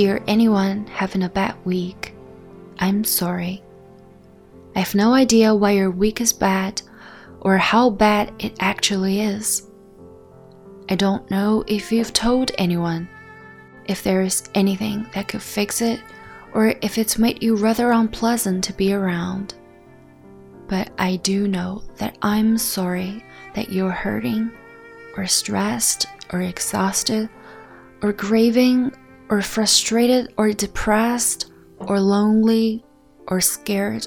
Dear anyone having a bad week, I'm sorry. I have no idea why your week is bad or how bad it actually is. I don't know if you've told anyone, if there is anything that could fix it, or if it's made you rather unpleasant to be around. But I do know that I'm sorry that you're hurting, or stressed, or exhausted, or grieving, or frustrated, or depressed, or lonely, or scared,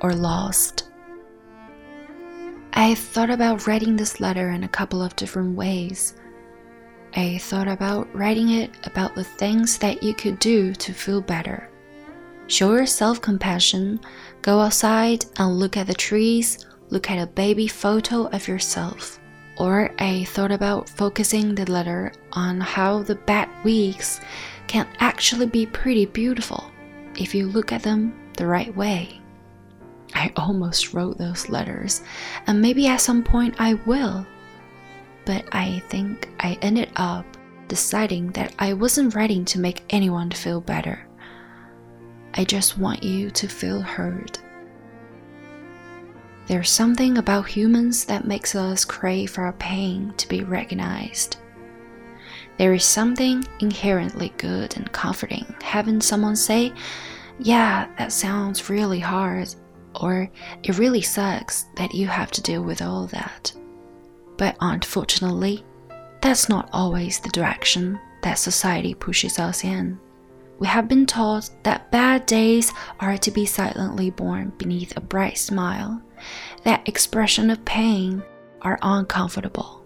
or lost. I thought about writing this letter in a couple of different ways. I thought about writing it about the things that you could do to feel better. Show yourself compassion, go outside and look at the trees, look at a baby photo of yourself. Or I thought about focusing the letter on how the bad weeks can actually be pretty beautiful if you look at them the right way. I almost wrote those letters, and maybe at some point I will. But I think I ended up deciding that I wasn't writing to make anyone feel better. I just want you to feel heard. There's something about humans that makes us crave for our pain to be recognized. There is something inherently good and comforting having someone say, Yeah, that sounds really hard, or it really sucks that you have to deal with all that. But unfortunately, that's not always the direction that society pushes us in. We have been taught that bad days are to be silently borne beneath a bright smile, that expression of pain are uncomfortable.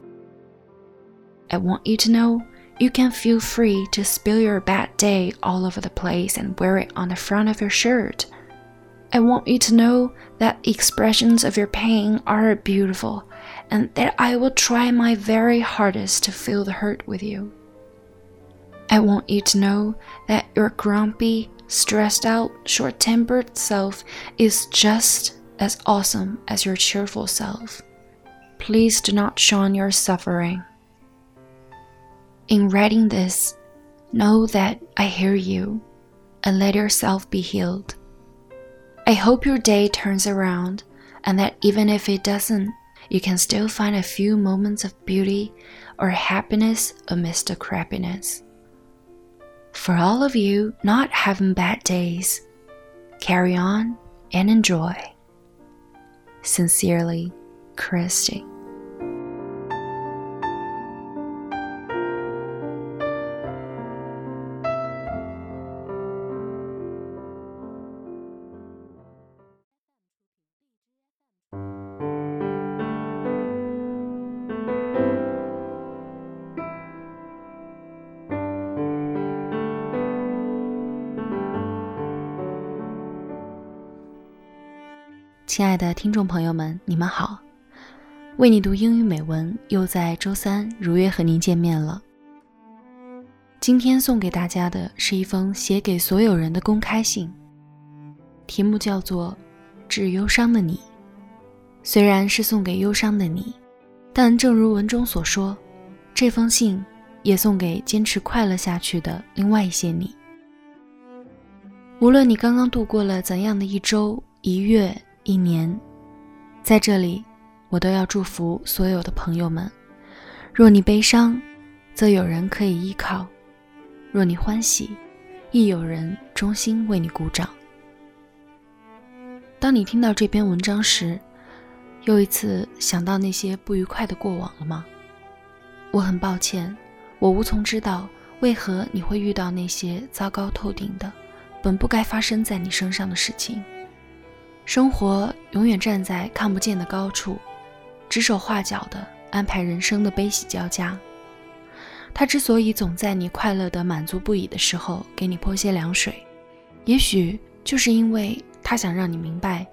I want you to know you can feel free to spill your bad day all over the place and wear it on the front of your shirt. I want you to know that expressions of your pain are beautiful and that I will try my very hardest to feel the hurt with you. I want you to know that your grumpy, stressed out, short tempered self is just as awesome as your cheerful self. Please do not shun your suffering. In writing this, know that I hear you and let yourself be healed. I hope your day turns around and that even if it doesn't, you can still find a few moments of beauty or happiness amidst the crappiness. For all of you not having bad days, carry on and enjoy. Sincerely, Christy. 亲爱的听众朋友们，你们好！为你读英语美文又在周三如约和您见面了。今天送给大家的是一封写给所有人的公开信，题目叫做《致忧伤的你》。虽然是送给忧伤的你，但正如文中所说，这封信也送给坚持快乐下去的另外一些你。无论你刚刚度过了怎样的一周、一月。一年，在这里，我都要祝福所有的朋友们。若你悲伤，则有人可以依靠；若你欢喜，亦有人衷心为你鼓掌。当你听到这篇文章时，又一次想到那些不愉快的过往了吗？我很抱歉，我无从知道为何你会遇到那些糟糕透顶的、本不该发生在你身上的事情。生活永远站在看不见的高处，指手画脚地安排人生的悲喜交加。他之所以总在你快乐的满足不已的时候给你泼些凉水，也许就是因为他想让你明白，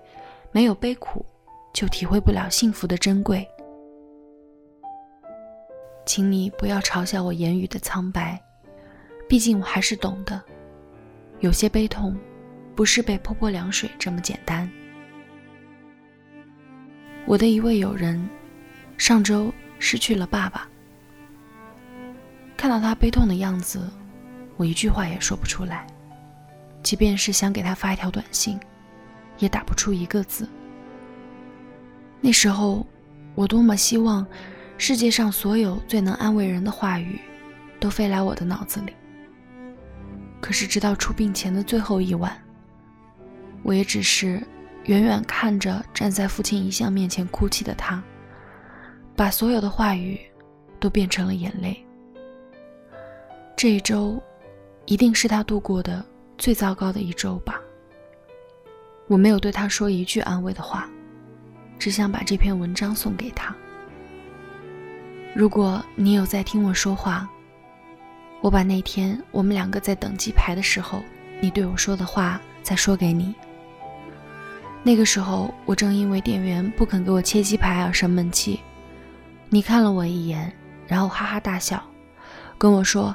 没有悲苦，就体会不了幸福的珍贵。请你不要嘲笑我言语的苍白，毕竟我还是懂的。有些悲痛，不是被泼泼凉水这么简单。我的一位友人，上周失去了爸爸。看到他悲痛的样子，我一句话也说不出来，即便是想给他发一条短信，也打不出一个字。那时候，我多么希望世界上所有最能安慰人的话语，都飞来我的脑子里。可是，直到出殡前的最后一晚，我也只是远远看着站在父亲遗像面前哭泣的他，把所有的话语都变成了眼泪。这一周，一定是他度过的最糟糕的一周吧。我没有对他说一句安慰的话，只想把这篇文章送给他。如果你有在听我说话，我把那天我们两个在等鸡排的时候，你对我说的话再说给你。那个时候，我正因为店员不肯给我切鸡排而生闷气。你看了我一眼，然后哈哈大笑，跟我说：“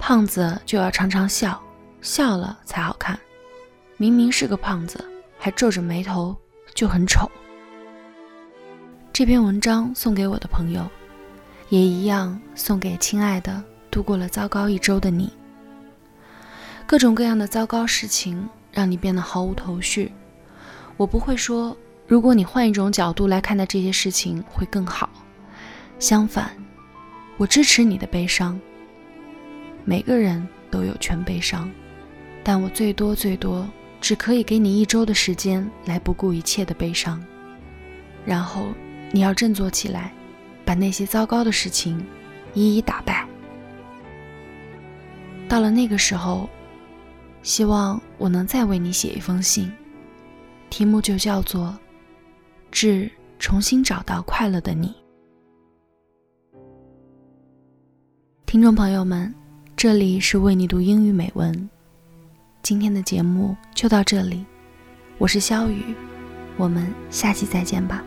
胖子就要常常笑，笑了才好看。明明是个胖子，还皱着眉头，就很丑。”这篇文章送给我的朋友，也一样送给亲爱的。度过了糟糕一周的你，各种各样的糟糕事情让你变得毫无头绪。我不会说，如果你换一种角度来看待这些事情会更好。相反，我支持你的悲伤。每个人都有权悲伤，但我最多最多只可以给你一周的时间来不顾一切的悲伤。然后你要振作起来，把那些糟糕的事情一一打败。到了那个时候，希望我能再为你写一封信，题目就叫做《致重新找到快乐的你》。听众朋友们，这里是为你读英语美文，今天的节目就到这里，我是肖雨，我们下期再见吧。